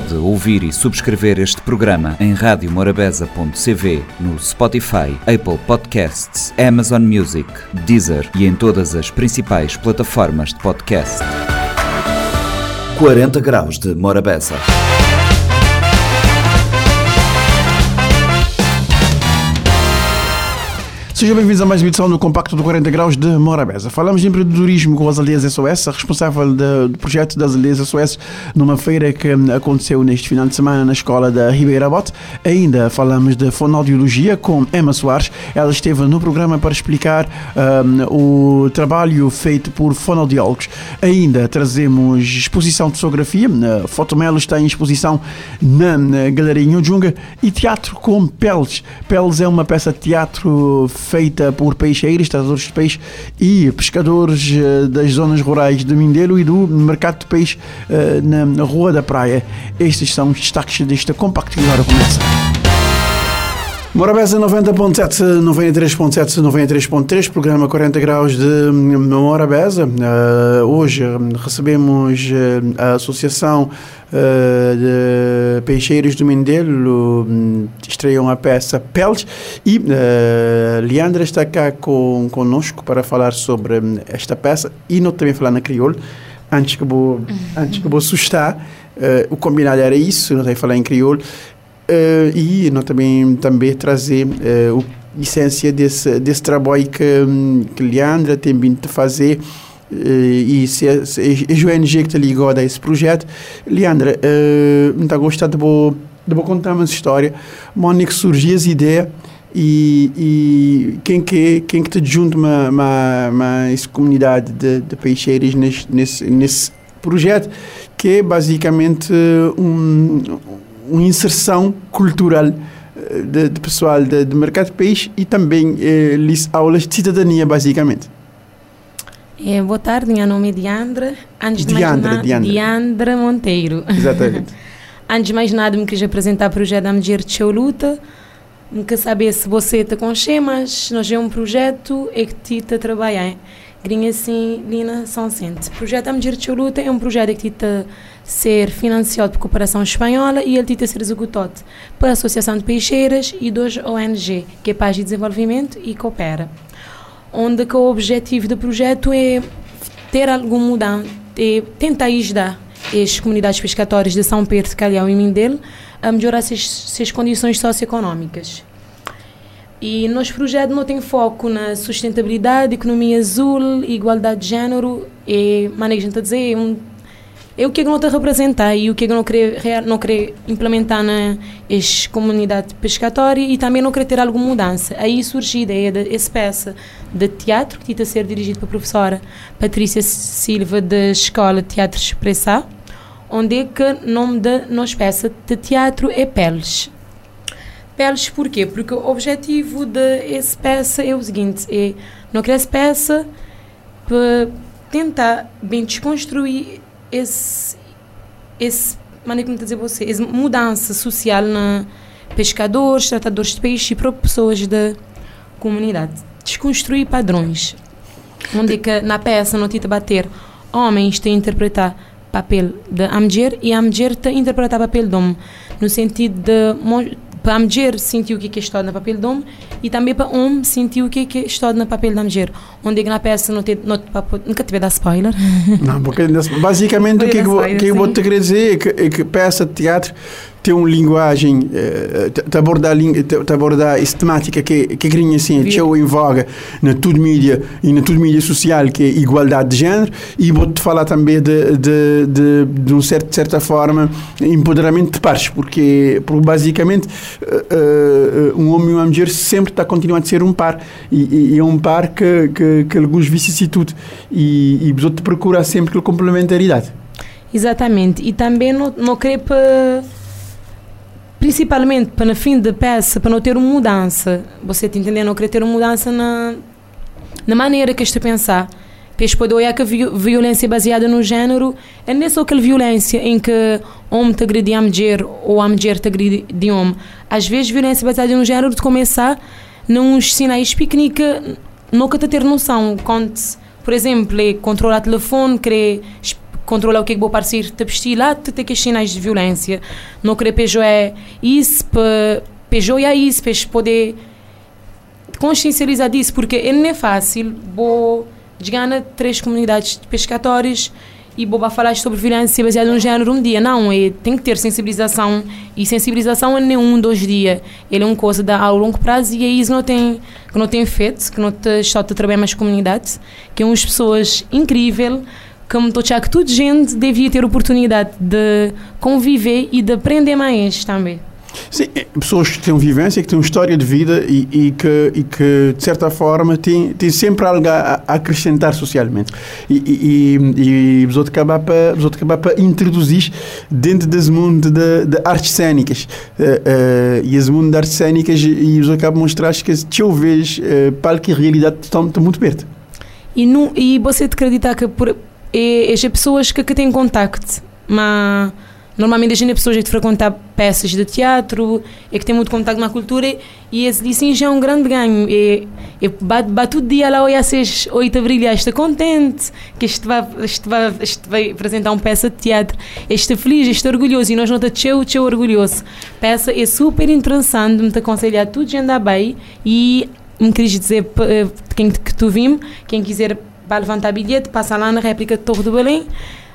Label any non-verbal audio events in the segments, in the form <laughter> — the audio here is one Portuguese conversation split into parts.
Pode ouvir e subscrever este programa em radiomorabeza.cv, no Spotify, Apple Podcasts, Amazon Music, Deezer e em todas as principais plataformas de podcast. 40 graus de Morabeza. Sejam bem-vindos a mais uma edição do Compacto do 40 Graus de Morabeza. Falamos de empreendedorismo com as aldeias SOS, a responsável de, do projeto das aldeias SOS numa feira que aconteceu neste final de semana na escola da Ribeira Bote. Ainda falamos de fonoaudiologia com Emma Soares. Ela esteve no programa para explicar um, o trabalho feito por fonoaudiólogos. Ainda trazemos exposição de fotografia. A Fotomelo está em exposição na, na Galeria Nhujunga e teatro com Peles. Peles é uma peça de teatro feita por peixeiros, tratadores de peixe e pescadores uh, das zonas rurais de Mindelo e do mercado de peixe na, na, Rua da Praia. Estes são os destaques desta compacto que agora começa. Morabeza 90.7, 93.7, 93.3, programa 40 graus de Morabeza. Uh, hoje recebemos a Associação uh, de Peixeiros do Mindelo, um, estreiam a peça Peles e uh, Leandra está cá com, conosco para falar sobre esta peça e não também falar na crioulo. Antes que vou, antes que vou assustar, o combinado era isso, não tem falar em crioulo. Uh, e não também também trazer uh, o essência desse desse trabalho que que Leandra tem vindo a fazer uh, e se, se, a ONG que está ligada a esse projeto. Leandra uh, está gostando de vou, de vou contar uma história. Onde que surgiu essa ideia e, e quem que quem que te junta uma, uma, uma comunidade de, de peixeiros nesse, nesse, nesse projeto que é basicamente um uma inserção cultural eh, de, de pessoal de, de, mercado de peixe e também eh, aulas de cidadania, basicamente. É, boa tarde, meu nome é Diandra. Antes de Diandra, mais nada, Diandra. Diandra Monteiro. Exatamente. <laughs> Antes de mais nada, me quis apresentar o projeto da Mulher de Luta. Me quer saber se você está com mas nós é um projeto é que te está. Grinha assim, Lina São Sente. O projeto da Mulher de Luta é um projeto que está ser financiado por cooperação espanhola e ele ser executado pela Associação de Peixeiras e dos ONG, que é Paz e Desenvolvimento e Coopera. Onde que o objetivo do projeto é ter algum mudança, é tentar ajudar as comunidades pescatórias de São Pedro, Calhau e Mindelo a melhorar suas, condições socioeconómicas. E nosso projeto não tem foco na sustentabilidade, economia azul, igualdade de género, e, maneira a dizer, é um é o que não te representar e o que não querer, não querer implementar na comunidade pescatória e também não querer ter alguma mudança. Aí surge a ideia dessa peça de teatro que está a ser dirigido pela professora Patrícia Silva da Escola Teatro Expressar, onde é que o nome da nossa peça de teatro é Peles. Peles porquê? Porque o objetivo dessa peça é o seguinte, é não criar peça para tentar bem desconstruir esse, esse maneira como dizer você, essa mudança social na pescadores, tratadores de peixe e próprias pessoas da comunidade. Desconstruir padrões. Onde que na peça não tenta bater homens têm interpretar papel de mulher e a mulher tem interpretar papel de homem no sentido de para a mulher sentir o que é estudado no papel de homem e também para o homem sentir o que é estudado no papel da mulher. Onde na peça não tem, não, nunca tive dar spoiler. Não, porque basicamente o que, que, que eu vou te dizer é que, é que peça de teatro tem uma linguagem eh, te abordar te abordar essa temática que que grinha assim que em voga na tudo mídia e na tudo mídia social que é igualdade de género e vou te falar também de de, de, de um certo de certa forma empoderamento de pares porque, porque basicamente uh, uh, um homem e uma mulher sempre está a continuar a ser um par e, e é um par que que, que alguns vicissitude e e te procurar sempre a complementaridade. Exatamente. E também não não querer para principalmente para no fim da peça, para não ter uma mudança. Você está entendendo? Não querer ter uma mudança na, na maneira que está a pensar. Depois pode olhar que a violência baseada no género é nem só aquela violência em que homem te agride a mulher ou a mulher te agride de homem. Às vezes, violência baseada no género de começar nos sinais pequenos nunca te ter noção. Quando, por exemplo, é controlar o telefone, querer controlar o que é que vou parecer, te vestir lá, te ter que sinais de violência. Não querer pejo é isso, pejo é isso, para poder consciencializar disso, porque não é fácil, vou ganhar três comunidades de pescadores e boba falar sobre violência baseada no género um dia. Não, é, tem que ter sensibilização. E sensibilização é nem um, dois dias. Ele é uma coisa da, a longo prazo e é isso que não tem, que não tem feito, que não está a trabalhar mais comunidades, que é umas pessoas incríveis, que me estou que toda gente devia ter oportunidade de conviver e de aprender mais também. Sim, é, pessoas que têm vivência, que têm uma história de vida e, e, que, e que, de certa forma, têm, têm sempre algo a, a acrescentar socialmente. E, e, e vos acabar para acabar para introduzir dentro desse mundo de, de artes cênicas. Uh, uh, e esse mundo de artes cênicas, e vos acabo mostrar que, se eu vejo, uh, palco e realidade estão, estão muito perto. E, não, e você te acredita que por, é, é pessoas que, que têm contacto, mas Normalmente a gente é pessoas que frequentam peças de teatro e que tem muito contato com a cultura e esse já é um grande ganho. E, e bate todo dia lá, olha, às oito de abril, está contente que este vai, este, vai, este vai apresentar uma peça de teatro. Este feliz, este orgulhoso e nós não estamos teu, orgulhoso. Peça é super interessante, me aconselhar tudo de andar bem e me queres dizer eh, quem que tu vim, quem quiser para levantar bilhete, passa lá na réplica de Torre do Belém,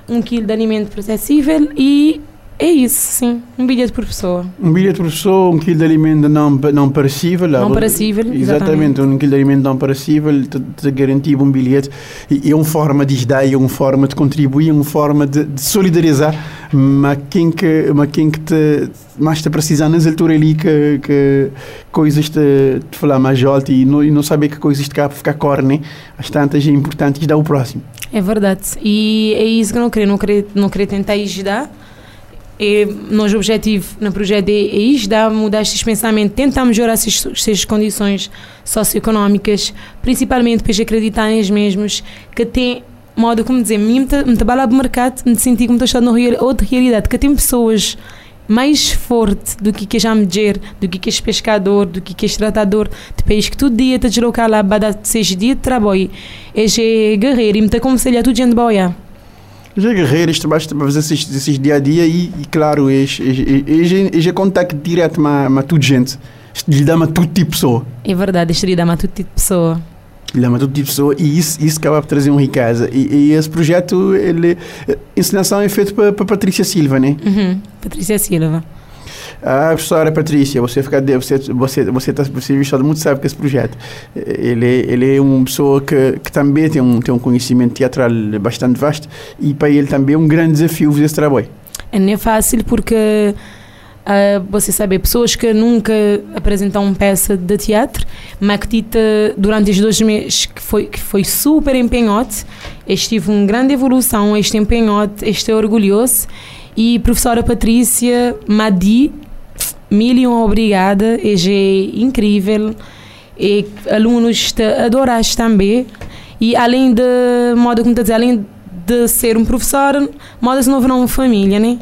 um quilo de alimento processível e é isso, sim. Um bilhete por pessoa. Um bilhete por pessoa, um quilo de alimento não, não perecível. Não perecível, exatamente. exatamente. Um quilo de alimento não perecível te, te garantir um bilhete. E é uma forma de ajudar, é uma forma de contribuir, é uma forma de, de solidarizar. Mas quem que, mas quem que te, mais te precisa nas alturas ali que, que coisas te, te falar mais alto e não, e não saber que coisas te cá para ficar corne, as tantas é importante ajudar o próximo. É verdade. E é isso que eu não queria. Não queria, não queria tentar ajudar e nosso objetivo no projeto é, é isto, dá mudar estes pensamentos, tentar melhorar essas condições socioeconómicas, principalmente para acreditar neles mesmos, que tem modo, como dizer, me trabalhar no mercado, me sentir como estou numa outra realidade, que tem pessoas mais forte do que que já mulher, do que que este pescador, do que que este tratador de peixe que todo dia te deslocar lá para dar seis dias de trabalho. É guerreiro e me está aconselhar tudo gente boia. Já guerreiros trabalham para fazer esses, esses dia a dia e, e claro, eles é contacto direto com toda gente. Lhe dá todo tipo de pessoa. É verdade, isto lhe dá todo tipo de pessoa. Lhe dá todo tipo de pessoa e isso, isso acaba por trazer uma riqueza. E, e esse projeto, ele, a encenação é feito para, para Patrícia Silva, né? Uhum, Patrícia Silva. Ah, professora Patrícia, você fica você você você tá você todo mundo sabe que esse projeto ele ele é uma pessoa que, que também tem um tem um conhecimento teatral bastante vasto e para ele também é um grande desafio fazer esse trabalho. É não é fácil porque Uh, você sabe, pessoas que nunca apresentam uma peça de teatro, mas durante os dois meses que foi, que foi super empenhote, este tive uma grande evolução, este empenhote, este é orgulhoso. E professora Patrícia Madi mil e uma obrigada, é incrível. E alunos te adoraste também. E além de, modo como dizer, além de ser um professor, modo se não uma família, né?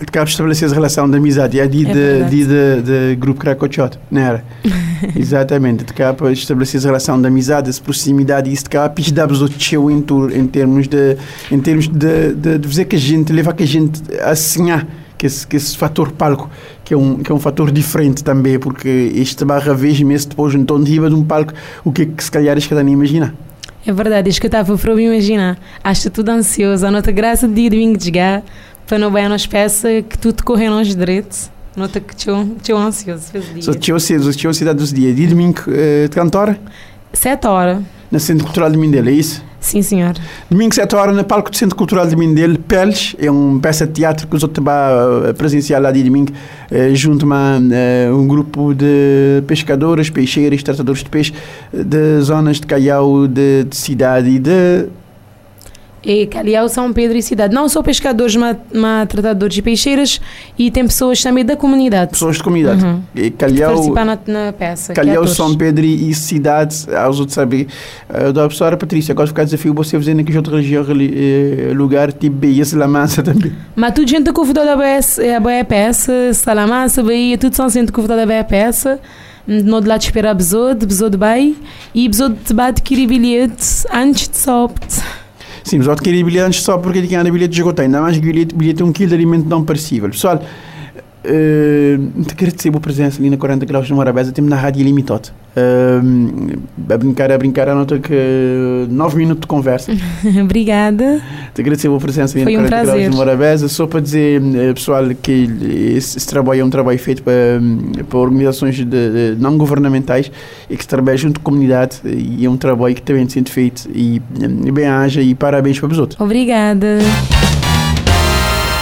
Acabas de estabelecer a relação de amizade, é de, é de, de, de, grupo Cracochot, não era? <laughs> Exatamente, de capa estabelecer a relação de amizade, de proximidade, isso de capa dá-vos o teu em, termos de, em termos de, de, de que a gente, levar que a gente a sonhar que esse, que esse fator palco, que é, um, que é um fator diferente também, porque este barra vez mesmo depois um tom de riba de um palco, o que, é que se calhar este cada nem imagina. É verdade, isto que eu estava para me imaginar. Acho tudo ansioso, a nota graça de domingo de chegar, para não bem nas peças, que tudo correr aos direitos. Nota que estou ansioso. Só tinha cedo, tinha cidade dos dias. Dia domingo, uh, de cantora? Sete horas. No Centro Cultural de Mindelo, é isso? Sim, senhor. Domingo, 7 horas, no palco do Centro Cultural de Mindelo, Peles, é uma peça de teatro que os outros vão presenciar lá de domingo, eh, junto a eh, um grupo de pescadores, peixeiros, tratadores de peixe, de zonas de Caiau, de, de cidade e de e Calhau, São Pedro e cidade. Não só pescadores, mas, mas tratadores de peixeiras e tem pessoas também da comunidade. Pessoas de comunidade. Uhum. E Calhau, participar na, na peça. Calhau, São Pedro e cidade, aos outros saber. Uh, da professora Patrícia, agora fica desafio você fazer naquele outro região, uh, lugar, tipo Bahia, Salamanca também. Mas tudo gente convidou da Bahia peça, Salamanca, Bahia, tudo são gente convidou da Bahia peça no de lá de esperar Besode, Besode Bay e Besode de bate que bilhete antes de sopt. Sim, mas adquirir bilhetes só porque tinha bilhete de esgotar. Ainda mais que bilhete, bilhete é um quilo de alimento não perecível. Pessoal, Uh, queria dizer a presença ali na 40 graus de Morabeza, temos na rádio limitado. Uh, a brincar, a brincar, a nota que 9 minutos de conversa. <laughs> Obrigada. Te agradecer a presença Foi na 40 um de Morabeza. Só para dizer, uh, pessoal, que esse, esse, trabalho é um trabalho feito para, para organizações de, de não governamentais e que se trabalha junto com a comunidade e é um trabalho que também tem sido feito e, e bem haja e parabéns para os outros. Obrigada.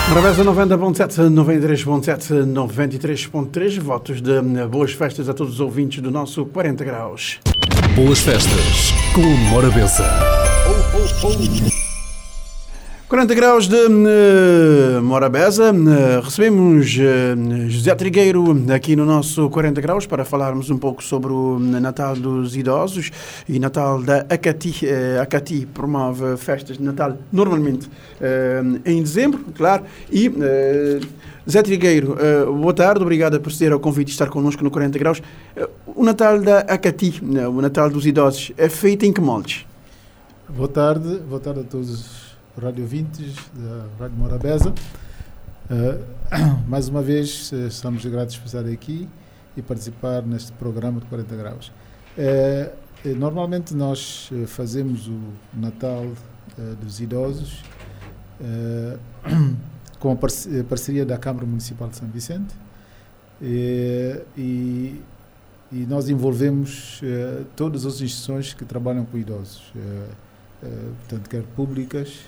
Morabeza 90.7, 93.7, 93.3. Votos de boas festas a todos os ouvintes do nosso 40 Graus. Boas festas com Morabeza. Oh, oh, oh. 40 graus de uh, Morabeza. Uh, recebemos uh, José Trigueiro aqui no nosso 40 graus para falarmos um pouco sobre o Natal dos Idosos e Natal da Acati. Uh, Acati promove festas de Natal normalmente em dezembro, claro. E Zé Trigueiro, boa tarde, obrigado por ser ao convite de estar connosco no 40 graus. o Natal da Acati, o Natal dos Idosos, é feito em que moldes? Boa tarde, boa tarde a todos Rádio Ouvintes, da Rádio Morabeza. Uh, <coughs> mais uma vez, uh, estamos gratos por estar aqui e participar neste programa de 40 graus. Uh, normalmente nós fazemos o Natal dos Idosos <coughs> com a parceria da Câmara Municipal de São Vicente e, e nós envolvemos todas as instituições que trabalham com idosos, portanto, quer públicas,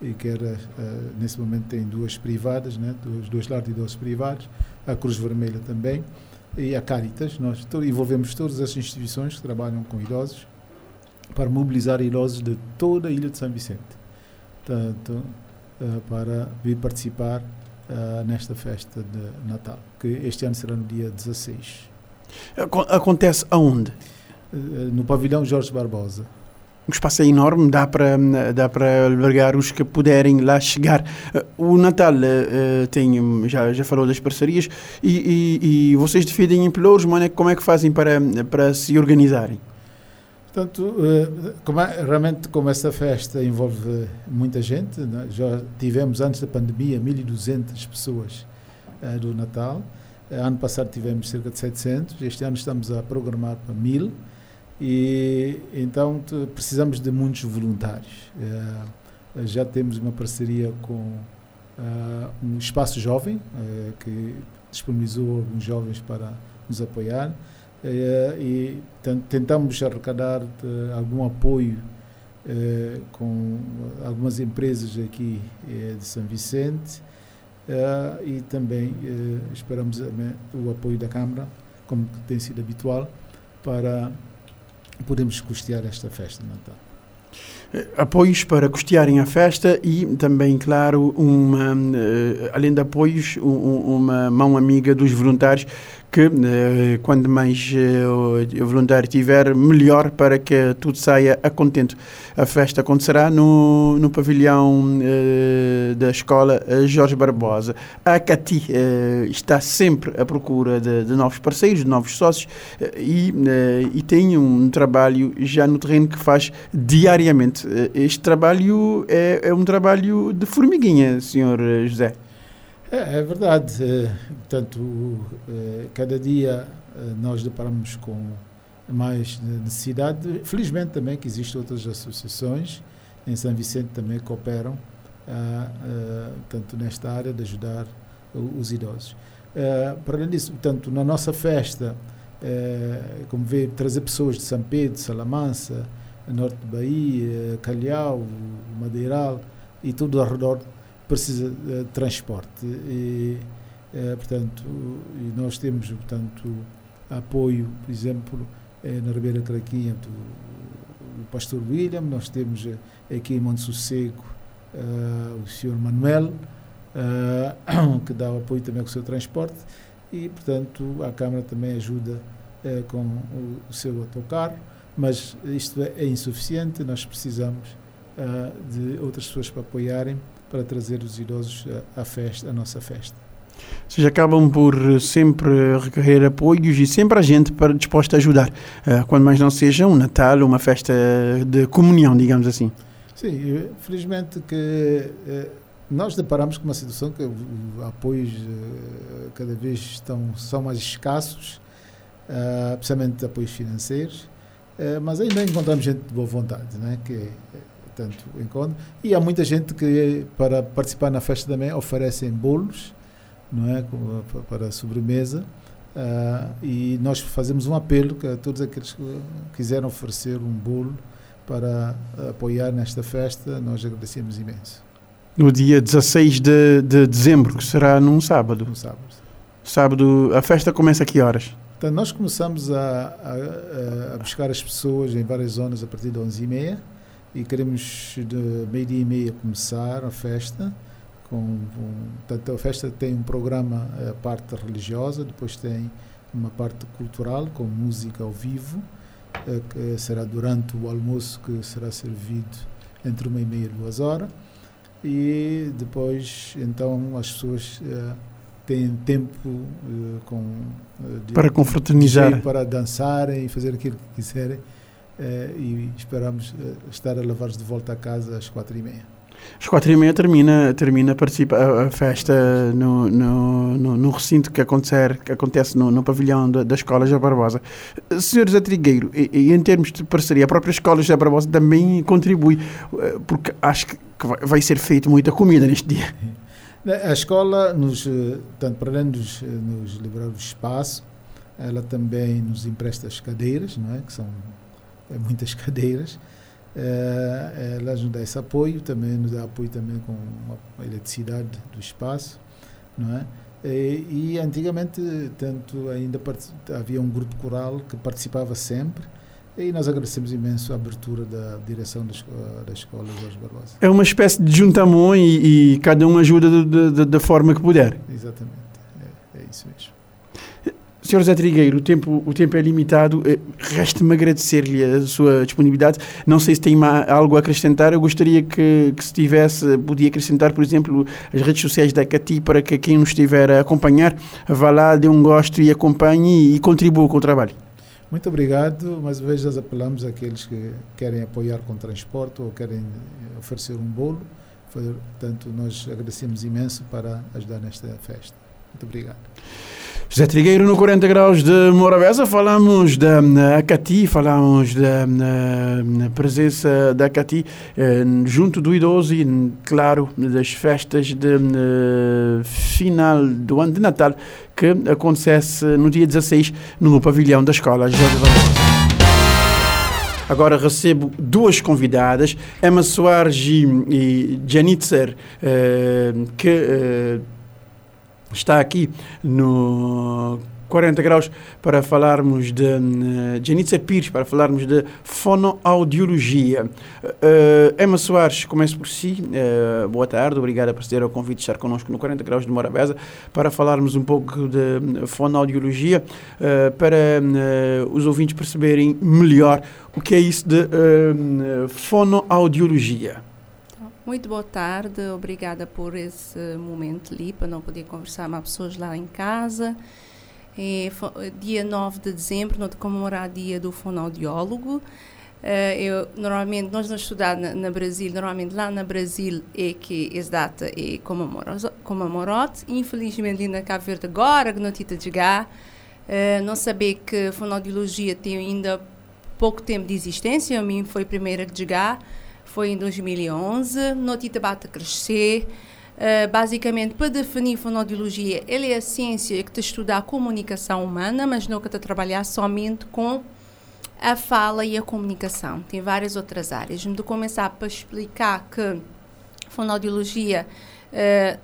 e que era, uh, nesse momento tem duas privadas, né, dois, dois lares de idosos privados, a Cruz Vermelha também e a Caritas. Nós to envolvemos todas as instituições que trabalham com idosos para mobilizar idosos de toda a Ilha de São Vicente, tanto uh, para vir participar uh, nesta festa de Natal, que este ano será no dia 16. Acontece aonde? no pavilhão Jorge Barbosa o espaço é enorme, dá para, dá para albergar os que puderem lá chegar. Eh, o Natal uh, tem, já, já falou das parcerias e, e, e vocês defendem em Pelouros, como é que fazem para, para se organizarem? Portanto, como é, realmente como essa festa envolve muita gente, né? já tivemos antes da pandemia 1.200 pessoas uh, do Natal, ano passado tivemos cerca de 700, este ano estamos a programar para 1.000, e então precisamos de muitos voluntários. Uh, já temos uma parceria com uh, um espaço jovem uh, que disponibilizou alguns jovens para nos apoiar e tentamos arrecadar algum apoio com algumas empresas aqui de São Vicente e também esperamos o apoio da Câmara, como tem sido habitual, para podemos custear esta festa de Natal. Eh, apoios para custearem a festa e também, claro, uma, eh, além de apoios, uma mão amiga dos voluntários que eh, quando mais o voluntário tiver, melhor para que tudo saia a contento. A festa acontecerá no, no pavilhão da escola Jorge Barbosa. A Cati está sempre à procura de, de, novos parceiros, de novos sócios e, e tem um trabalho já no terreno que faz diariamente eh, este trabalho é, é um trabalho de formiguinha, senhor José. É, é verdade. Eh, portanto, eh, cada dia nós deparamos com mais necessidade. Felizmente também que existem outras associações em São Vicente também cooperam tanto nesta área de ajudar os idosos. para além disso, portanto, na nossa festa, como vê, trazer pessoas de São Pedro, de Salamança, norte de Bahia, Calhau, Madeiral e tudo ao redor precisa de transporte. E, é, portanto, nós temos, portanto, apoio, por exemplo, é, na Ribeira Craquinha do, do pastor William, nós temos eh, aqui em Monte Sossego o senhor Manuel, <coughs> que dá apoio também com o seu transporte, e, portanto, a Câmara também ajuda com o, seu autocarro mas isto é, é insuficiente, nós precisamos de outras pessoas para apoiarem, para trazer os idosos à festa, à nossa festa. Vocês acabam por sempre recorrer a apoios e sempre a gente para, disposta a ajudar, uh, quando mais não seja um Natal, uma festa de comunhão, digamos assim. Sim, felizmente que eh, nós deparamos com uma situação que os apoios eh, cada vez estão, são mais escassos, principalmente apoios financeiros, mas ainda encontramos gente de boa vontade, né? que tanto encontra. E há muita gente que, para participar na festa também, oferecem bolos não é? para sobremesa. Uh, e nós fazemos um apelo a todos aqueles que quiseram oferecer um bolo para apoiar nesta festa, nós agradecemos imenso no dia 16 de, de dezembro, que será num sábado. Um sábado. Sábado, a festa começa a que horas? Então, nós começamos a, a, a buscar as pessoas em várias zonas a partir de 11h30 e queremos de meio-dia e meia começar a festa. Com, um, portanto, a festa tem um programa, a parte religiosa, depois tem uma parte cultural com música ao vivo, eh, que será durante o almoço que será servido entre uma e meia e duas horas e depois então as pessoas uh, têm tempo uh, com uh, de, para confraternizar para dançarem e fazer aquilo que quiserem e esperamos estar a levar-os de volta a casa às quatro e meia às quatro e meia termina, termina participa, a, a festa no, no, no, no, recinto que, acontecer, que acontece no, no pavilhão da, da Escola José Barbosa. Senhor Zé Trigueiro, e, e, em termos de parceria, a própria Escola José Barbosa também contribui, eh, porque acho que, vai ser feito muita comida neste dia. <laughs> A escola, nos, eh, tanto para além de nos, eh, nos liberar o espaço, ela também nos empresta as cadeiras, não é? que são muitas <laughs> cadeiras, é, ela nos dá esse apoio, também nos dá apoio também com a eletricidade do espaço, não é? E, e antigamente, tanto ainda havia um grupo coral que participava sempre, e nós agradecemos imenso a abertura da direção da, escola, da escola Jorge Barbosa. É uma espécie de juntamão e, e cada um ajuda da forma que puder. Exatamente, é, é isso mesmo. Senhor Zé Trigueiro, o tempo, o tempo é limitado. Eh, resta-me agradecer-lhe a sua disponibilidade. Não sei se tem algo a acrescentar. Eu gostaria que, que se tivesse, podia acrescentar, por exemplo, as redes sociais da CATI para que quem nos estiver a acompanhar vá lá, dê um gosto e acompanhe e contribua com o trabalho. Muito obrigado. Mais uma vez, nós apelamos àqueles que querem apoiar com transporte ou querem oferecer um bolo. Portanto, nós agradecemos imenso para ajudar nesta festa. Muito obrigado. José Trigueiro no 40 graus de Morabeza, falamos da Acati, falamos da presença da Acati eh, junto do idoso e, claro, das festas de eh, final do ano de Natal que acontece no dia 16 no pavilhão da escola Jorge Agora recebo duas convidadas, Emma Soares e, Janitzer, eh, que está aqui no 40 graus para falarmos de uh, Janitza Pires, para falarmos de fonoaudiologia. Uh, Emma Soares, começo por si. Uh, boa tarde, obrigada por ter o convite de estar connosco no 40 graus de Morabeza para falarmos um pouco de fonoaudiologia, uh, para os ouvintes perceberem melhor o que é isso de fonoaudiologia. Muito boa tarde, obrigada por esse momento ali, para não poder conversar com as pessoas lá em casa. É, dia 9 de dezembro, nós comemorar o dia do fonoaudiólogo. Uh, eu, normalmente, nós não estudamos na, na, Brasil, normalmente lá na Brasil é que essa data é comemorada. Infelizmente, na Cabo Verde agora, que não de chegar, uh, não saber que a fonoaudiologia tem ainda pouco tempo de existência, a mim foi a primeira a chegar foi em 2011. Notita bate a crescer. Uh, basicamente, para definir fonoaudiologia, ele é a ciência que te estuda a comunicação humana, mas que te trabalhar somente com a fala e a comunicação. Tem várias outras áreas. De começar para explicar que fonoaudiologia uh,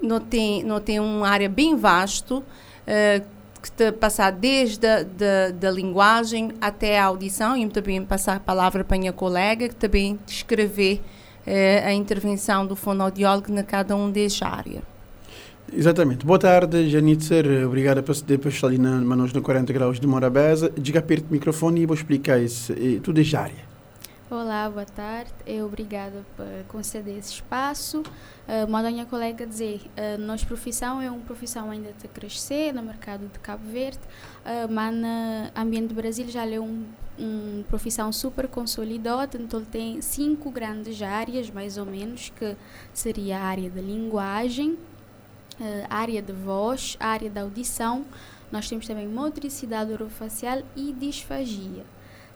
não, tem, não tem uma área bem vasto, uh, que te passar desde a da, da linguagem até a audição e também passar a palavra para a minha colega que também descrever eh, a intervenção do fonoaudiólogo na cada um desta área. Exatamente. Boa tarde, Janitzer. Obrigada por estar ali na no 40 Graus de Morabeza. Diga perto do microfone e vou explicar isso. Tudo é área. Olá, boa tarde. Eu obrigada por conceder esse espaço. Uh, manda a minha colega dizer, uh, nossa profissão é uma profissão ainda a crescer no mercado de Cabo Verde, uh, mas no ambiente do Brasil já é um, uma profissão super consolidada, então tem cinco grandes áreas, mais ou menos, que seria a área da linguagem, a área de voz, área da audição, nós temos também motricidade orofacial e disfagia.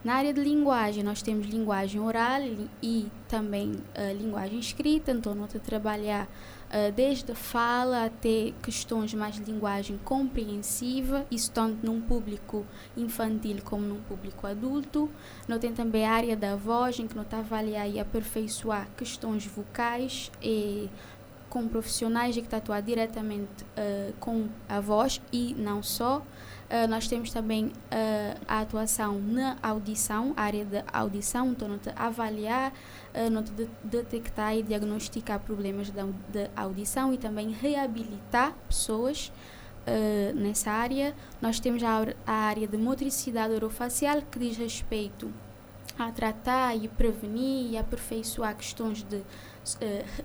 Na área de linguagem, nós temos linguagem oral e também uh, linguagem escrita, então nós a trabalhar uh, desde fala até questões mais de linguagem compreensiva, isso tanto num público infantil como num público adulto. Nós temos também a área da voz, em que nós está avaliar e aperfeiçoar questões vocais e com profissionais que estão atuar diretamente uh, com a voz e não só. Uh, nós temos também uh, a atuação na audição, área de audição, então de avaliar, uh, de detectar e diagnosticar problemas de, de, audição e também reabilitar pessoas uh, nessa área. Nós temos a, a área de motricidade orofacial, que diz respeito a tratar e prevenir e aperfeiçoar questões de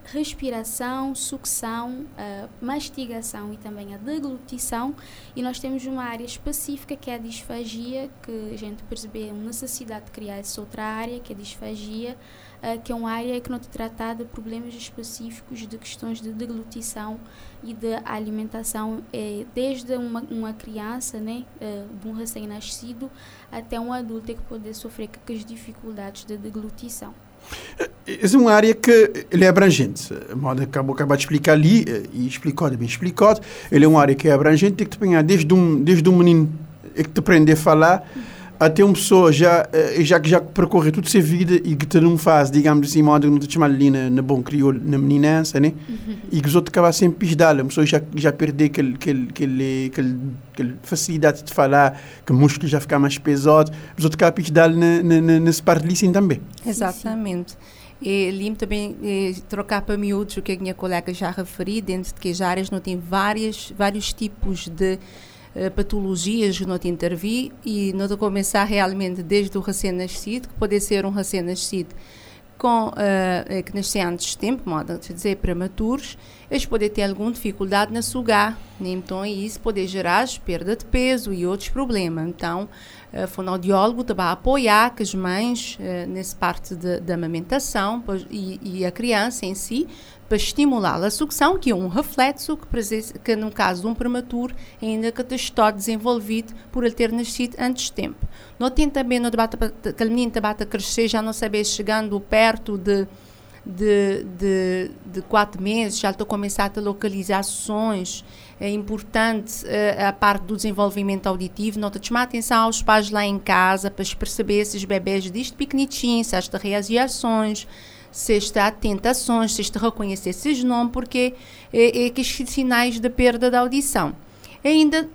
respiração, sucção, uh, mastigação e também a deglutição. E nós temos uma área específica que é a disfagia, que a gente percebe a necessidade de criar essa outra área, que é a disfagia, uh, que é uma área que não trata de problemas específicos de questões de deglutição e de alimentação, eh, desde uma, uma criança, né, de um recém-nascido, até um adulto que pode sofrer com as dificuldades de deglutição. Essa é uma área que ele é abrangente. A moda acabou, acabou de explicar ali, eh, e explicou, bem explicado. Ele é uma área que é abrangente, tem que te pegar desde um, desde um menino que te aprender a falar, até uma pessoa já, eh, já que já percorre toda a sua vida e que te não faz, digamos assim, modo não te chama ali na, na bom crioulo, na meninança, né? Uhum. E que os outros acabam sempre pisdar, a pessoa já, já perder aquele, aquele, aquele, aquele, aquele facilidade de falar, que o músculo já fica mais pesado, os outros acabam pisdar na, na, na, nesse parte ali sim também. Exatamente. E lim também e, trocar para miúdos o que a minha colega já referiu, dentro de que as áreas não tem várias, vários tipos de patologias que não te intervir e não te começar realmente desde o recém-nascido, que pode ser um recém-nascido com uh, que nascem antes de tempo, modo de dizer, prematuros, eles podem ter alguma dificuldade na sugar, né? então isso pode gerar perda de peso e outros problemas. Então, o fonoaudiólogo vai apoiar que as mães uh, nessa parte da amamentação e, e, a criança em si para estimular a sucção, que é um reflexo que, que no caso de um prematuro ainda que está desenvolvido por ele ter nascido antes de tempo. Não tem também no debate que a menina está a crescer, já não saber chegando perto de de, de, de quatro meses, já estou a começar a ter localizações. É importante uh, a parte do desenvolvimento auditivo. Nota chamar atenção aos pais lá em casa para perceber se os bebês desde pequenininhos, se esta reações, se está tentações, se está reconhecer esses nomes, porque é, é que sinais de perda da audição. Ainda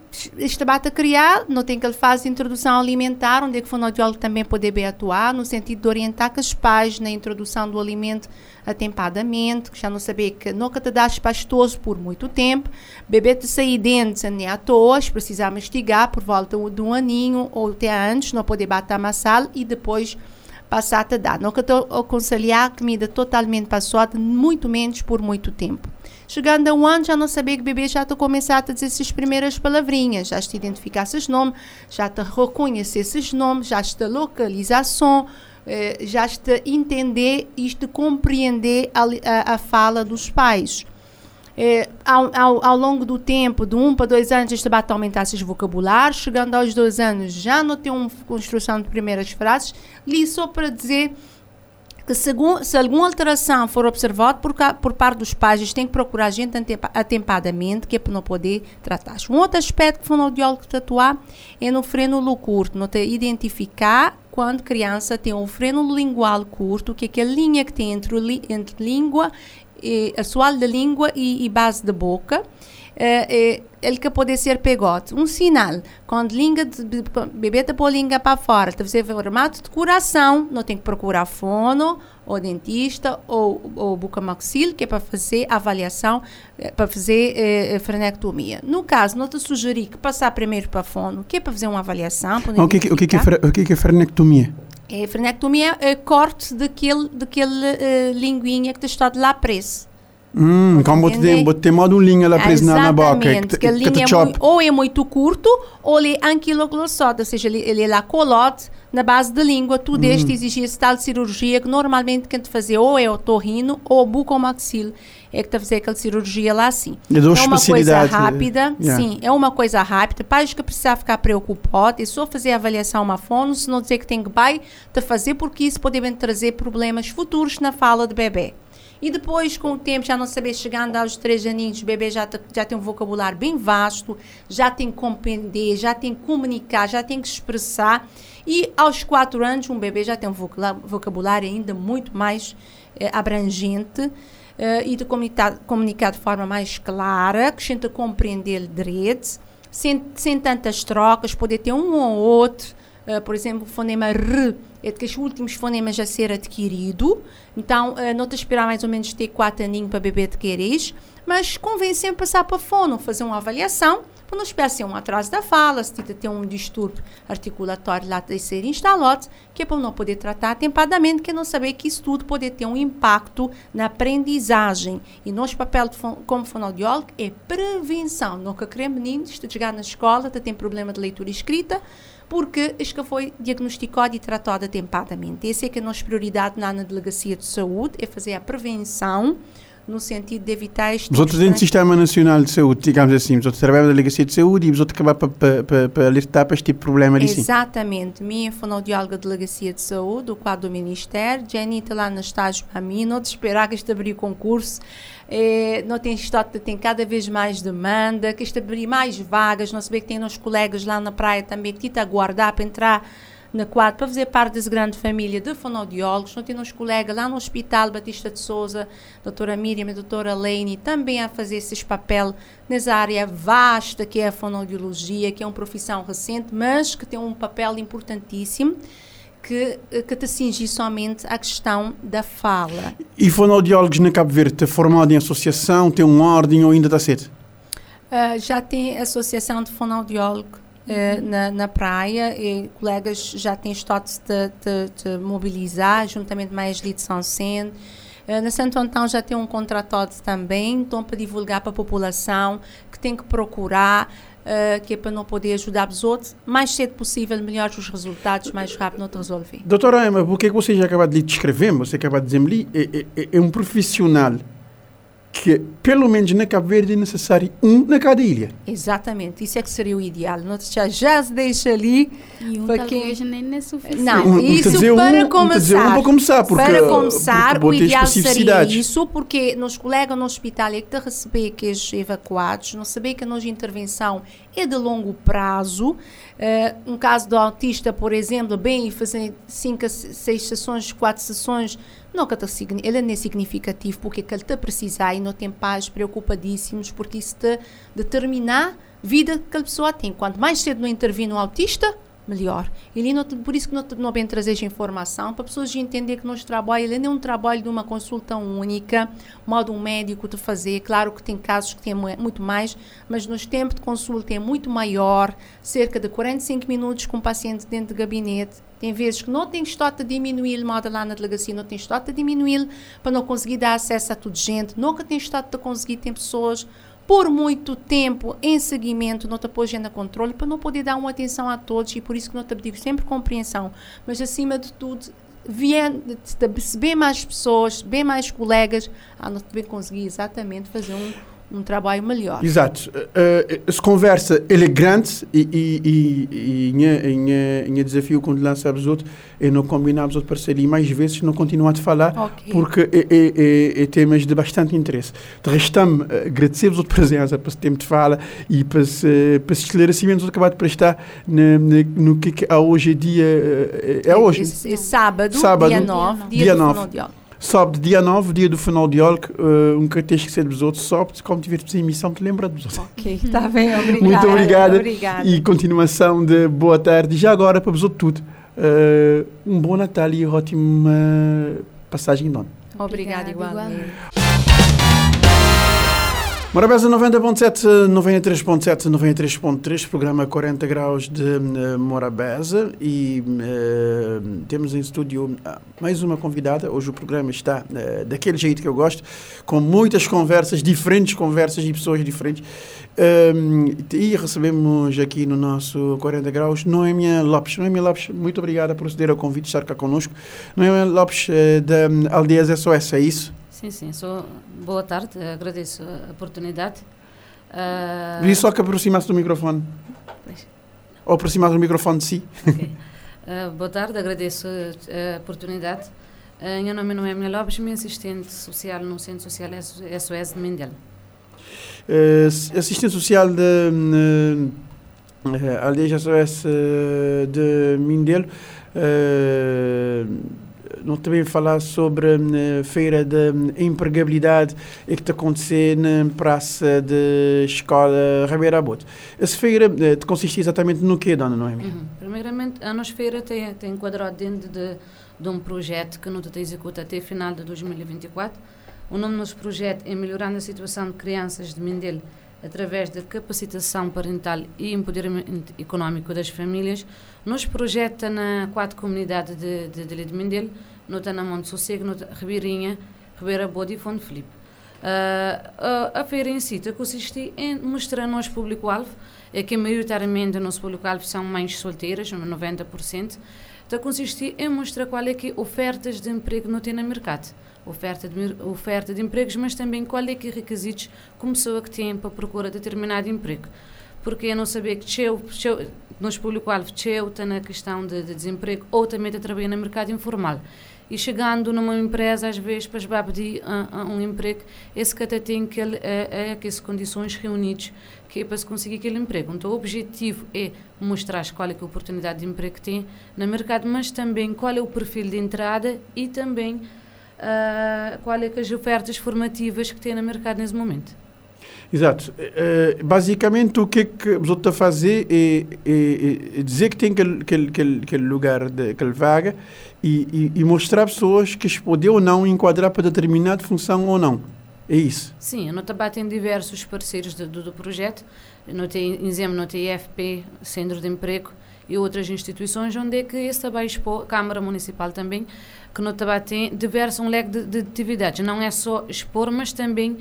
bate a criar, não tem que ele faz introdução alimentar, onde é que o fonoaudiólogo também pode bem atuar, no sentido de orientar que os pais na introdução do alimento atempadamente, que já não saber que nunca te das pastoso por muito tempo, bebê te sair dentes nem à toa, precisar mastigar por volta de um aninho ou até antes, não poder bater amassá-lo e depois passar a dar. Nunca te aconselhar comida totalmente passada, muito menos por muito tempo. Chegando a um ano, já não sabia que bebê já a começar a dizer essas primeiras palavrinhas, já está a identificar esses nomes, já está a reconhecer esses nomes, já a localização, eh, já a entender e a compreender a, a, a fala dos pais. É, ao, ao, ao, longo do tempo, de um para dois anos, este bate aumentar esses vocabulários. Chegando aos dois anos, já não tem uma construção de primeiras frases. Li só para dizer que se, alguma alteração for observada por, por parte dos pais, eles têm que procurar a gente atempadamente, que é para não poder tratar. Um outro aspecto que o fonoaudiólogo atuar é no freno curto, não ter identificar quando criança tem um freno lingual curto, que é aquela linha que tem entre, entre língua, assoalho da língua e, e base da boca, é, é, ele que pode ser pegote. Um sinal, quando língua de, bebê está pôr a língua para fora, está fazer formato de coração, não tem que procurar fono, ou dentista, ou, ou bucomaxil, que é para fazer avaliação, é, para fazer é, frenectomia. No caso, não te sugerir que passar primeiro para fono, que é para fazer uma avaliação. O que, o, que, que, é, o que é frenectomia? É, frenectomia é corte daquele, daquele uh, linguinha que está de lá preso. Hum, como tem, tem modo um linha lá preso na boca. Exatamente, que, a linha é muito, ou é muito curto ou é anquiloglossado, ou seja, ele, ele é lá colado na base da língua. Tudo hum. este exigia tal cirurgia que normalmente quem te fazia ou é o torrino ou o bucomaxilo é que te fazer aquela cirurgia lá assim. É uma coisa rápida, yeah. sim, é uma coisa rápida. Pais que precisar ficar preocupado, é só fazer a avaliação uma fono, se não dizer que tem que vai te fazer, porque isso pode trazer problemas futuros na fala do bebê. E depois, com o tempo, já não saber, chegando aos três aninhos, o bebê já, já tem um vocabulário bem vasto, já tem que compreender, já tem que comunicar, já tem que expressar. E aos quatro anos, um bebê já tem um vocabulário ainda muito mais eh, abrangente uh, e de comunicar, comunicar de forma mais clara, que a gente compreender direito, sem, sem tantas trocas, poder ter um ou outro Uh, por exemplo, o fonema R é de que os últimos fonemas a ser adquirido. Então, uh, não te esperar mais ou menos ter quatro aninhos para beber adquirir, mas convém sempre passar para fono, fazer uma avaliação, para não esperar ser um atraso da fala, se tem um distúrbio articulatório lá de ser instalado, que é para não poder tratar atempadamente, que é não saber que isso tudo pode ter um impacto na aprendizagem. E nosso papel como fonoaudiólogo é prevenção. Nunca queremos meninos, de chegar na escola, tem problema de leitura e escrita, porque que foi diagnosticado e tratado atempadamente. Essa é que a nossa prioridade na Delegacia de Saúde, é fazer a prevenção no sentido de evitar este. Os outros dentro do Sistema Nacional de Saúde, digamos assim, os outros trabalham na Delegacia de Saúde e os outros acabam para alertar para este tipo de problema ali sim. Exatamente. Minha fonoaudióloga da Delegacia de Saúde, o quadro do Ministério, Jenny está lá no estágio para mim, não te esperar que este abrir concurso. É, não tem tem cada vez mais demanda, que este abrir mais vagas, não saber que tem uns colegas lá na praia também que te aguardar para entrar na quadra para fazer parte dessa grande família de fonoaudiólogos. Nós temos colegas lá no Hospital Batista de Souza, doutora Miriam e doutora Leine, também a fazer esse papel nessa área vasta que é a fonoaudiologia, que é uma profissão recente, mas que tem um papel importantíssimo que, que te cinge somente à questão da fala. E fonoaudiólogos na Cabo Verde, formado em associação, tem uma ordem ou ainda está cedo? Uh, já tem associação de fonoaudiólogo uh, na, na praia e colegas já têm estado de, de, de mobilizar, juntamente mais de São Sendo. Uh, na Santo Antão já tem um contratado também, então para divulgar para a população que tem que procurar, uh, que é para não poder ajudar os outros, mais cedo possível, melhores os resultados, mais rápido não te resolver. Doutora Emma, o que é que você já acabou de descrever, você acaba de dizer-me é, é, é um profissional que pelo menos na Cabo Verde é necessário um na cada ilha. Exatamente, isso é que seria o ideal. Nós já, já se deixa ali e um para quem nem é suficiente. Não, um, isso para um, começar. Um para começar, porque, para começar porque o ideal seria isso, porque nos colegas no hospital é que te receber que os evacuados, não saber que a nossa intervenção é de longo prazo. Uh, um caso do autista, por exemplo, bem, fazer cinco, seis sessões, quatro sessões não que ele não é significativo porque que ele te precisar e não tem pais preocupadíssimos porque isso te determinar a vida que a pessoa tem. Quanto mais cedo não intervir no autista, melhor. E não, por isso que não, bem trazer informação, para pessoas entender que nosso trabalho ele não é um trabalho de uma consulta única, modo um médico de fazer. Claro que tem casos que tem muito mais, mas nos tempos de consulta é muito maior, cerca de 45 minutos com o paciente dentro do gabinete. Tem vezes que não tem estado a diminuir, moda lá na delegacia, não tem estado a diminuir para não conseguir dar acesso a toda gente, nunca tem estado a conseguir, tem pessoas por muito tempo em seguimento, não te apoiando a controle, para não poder dar uma atenção a todos e por isso que não te digo sempre compreensão, mas acima de tudo, viendo, bem mais pessoas, bem mais colegas, a não te conseguir exatamente fazer um um trabalho melhor. Exato. Uh, essa conversa ele é grande e, e, e, e, e, desafio quando lançamos outro é não combinarmos outra parceria mais vezes não continuar a falar okay. porque é, é, é, é, temas de bastante interesse. De restamos uh, agradecer-vos a presença para esse tempo de fala e para esse, para esse esclarecimento que acabaram de prestar no que, é hoje é dia é, hoje. É, sábado, sábado, dia 9, dia, dia 9 sobe dia 9, dia do final de uh, um que tens que ser dos outros, sobe como tiveres em emissão, te lembra dos outros. Ok, está bem, <laughs> obrigada. Muito obrigada. obrigada. E continuação de boa tarde. Já agora, para vos outros tudo, uh, um bom Natal e ótima passagem de ano. Obrigada, igualmente. Morabeza 90.7, 93.7, 93.3, programa 40 graus de uh, Morabeza e uh, temos em estúdio uh, mais uma convidada. Hoje o programa está daquele jeito que eu gosto, com muitas conversas, diferentes conversas e pessoas diferentes. e recebemos aqui no nosso 40 graus Noemia Lopes. Noemia Lopes, muito obrigada por ceder ao convite de estar cá connosco. Noemia Lopes, da Aldeias SOS, é isso? Sim, sim. Sou... Boa tarde, agradeço a oportunidade. Uh... E só que aproximasse do microfone. Pois. Ou aproximasse do microfone de si. Okay. Uh, <laughs> boa tarde, agradeço a oportunidade. Uh, meu nome é Noémia Lopes, minha assistente social no Centro Social SOS de Mindelo. Uh, assistente social de uh, Aldeia SOS de Mindelo. Uh, não também falar sobre a hum, feira de hum, empregabilidade que está acontecendo na praça de escola Ribeira Aboto. Essa feira eh, consiste exatamente no que, dona Noemi? Uhum. Primeiramente, a nossa feira tem, tem enquadrado dentro de, de um projeto que não está executa até final de 2024. O nome do nosso projeto é Melhorando a Situação de Crianças de Mindelo através da capacitação parental e empoderamento económico das famílias, nos projeta na quatro comunidades de, de, de, de Mindelo, no Tanamão de Sossego, no Ribeirinha, Ribeira Boa e Fonte Filipe. Uh, a, a, feira em si consiste em mostrar nosso público-alvo, é que maioritariamente o nosso público-alvo são mães solteiras, 90%, está consiste em mostrar qual é que ofertas de emprego não tem no mercado oferta de, oferta de empregos, mas também qual é que é requisitos como pessoa que tem para procurar determinado emprego. Porque eu não sabia que Tcheu, nos público-alvo, Tcheu está na questão de, de, desemprego ou também está trabalhando no mercado informal. E chegando numa empresa, às vezes, para pedir um, um emprego, esse que até tem que, é, é, condições reunidas que é para se conseguir aquele emprego. Então, o objetivo é mostrar qual é, é a oportunidade de emprego que tem no mercado, mas também qual é o perfil de entrada e também uh, qual é que as ofertas formativas que tem no mercado nesse momento. Exato. Uh, basicamente, o que é que você está a fazer é, é, é, dizer que tem aquele, aquele, aquele, lugar, de, aquele vaga, e, e, e mostrar pessoas que se podem ou não enquadrar para determinada função ou não. É isso? Sim, no Tabá tem diversos parceiros do, do, do projeto. No tem, exemplo, no IFP, Centro de Emprego, e outras instituições, onde é que esse também expor, Câmara Municipal também, que no Tabá tem diversos, um leque de, de, atividades. Não é só expor, mas também uh,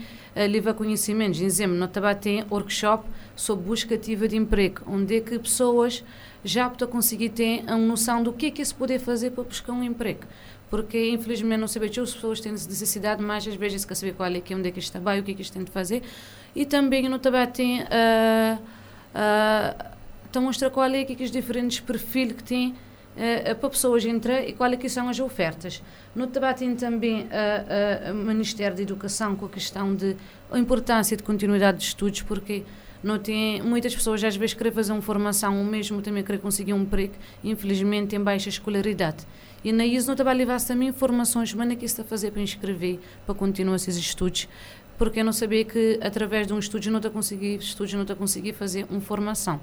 levar conhecimentos. Exemplo, no Tabá tem workshop sobre busca ativa de emprego, onde é que pessoas já para conseguir ter a noção do que é que se pode fazer para buscar um emprego. Porque, infelizmente, não sabemos as pessoas têm necessidade, mas às vezes quer saber qual é que é, onde é que está bem, o que é que tem de fazer. E também no Tabá tem... Uh, uh, então mostra qual é que, os diferentes perfis que tem uh, para pessoas entrar e qual é que são as ofertas. No debate tem também uh, uh, o Ministério da Educação com a questão de a importância de continuidade de estudos, porque não tem, muitas pessoas às vezes querem fazer uma formação ou mesmo também querem conseguir um emprego, infelizmente tem baixa escolaridade. E na ISO não trabalha levar também informações, mas é que está a fazer para inscrever, para continuar esses estudos, porque eu não sabia que através de um estudo não está a conseguir, estudos não está a conseguir fazer uma formação.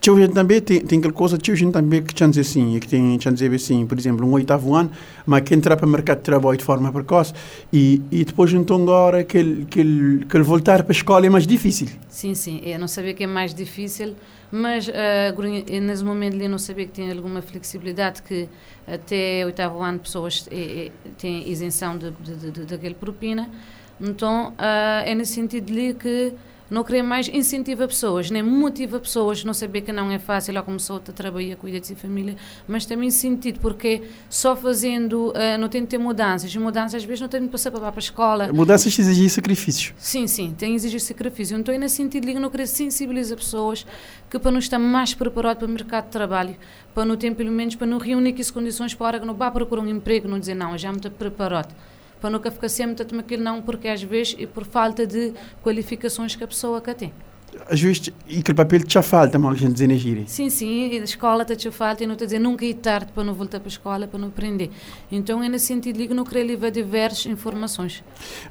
Gente também, tem, tem aquela coisa, tinha gente também que dizer assim, que tem dizer assim, por exemplo, um oitavo ano, mas que entra para o mercado de trabalho de forma precoce e, e depois então agora que que, que voltar para a escola é mais difícil. Sim, sim, eu não sabia que é mais difícil, mas uh, nesse momento eu não sabia que tinha alguma flexibilidade, que até oitavo ano pessoas é, é, têm isenção de, propina, então uh, é nesse sentido de que não querer mais incentiva pessoas, nem motiva pessoas, não saber que não é fácil, lá começou a trabalhar, cuidar de família, mas também sentido, porque só fazendo, uh, não tem de ter mudanças, mudanças às vezes não tem de passar para a escola. Mudanças exigem sacrifício. Sim, sim, tem exigir sacrifício. Então é nesse sentido, não querer sensibilizar pessoas que para não estar mais preparado para o mercado de trabalho, para não ter pelo menos, para não reunir as condições para que não vá procurar um emprego, não dizer não, já me preparado para nunca ficar sempre a tomar aquilo não, porque às vezes é por falta de qualificações que a pessoa cá tem. Às vezes, e que papel te falta, mal a gente gíria. Sim, sim, a escola te falta e não está dizer nunca é tarde para não voltar para a escola, para não aprender. Então, é nesse sentido que não queria levar diversas informações.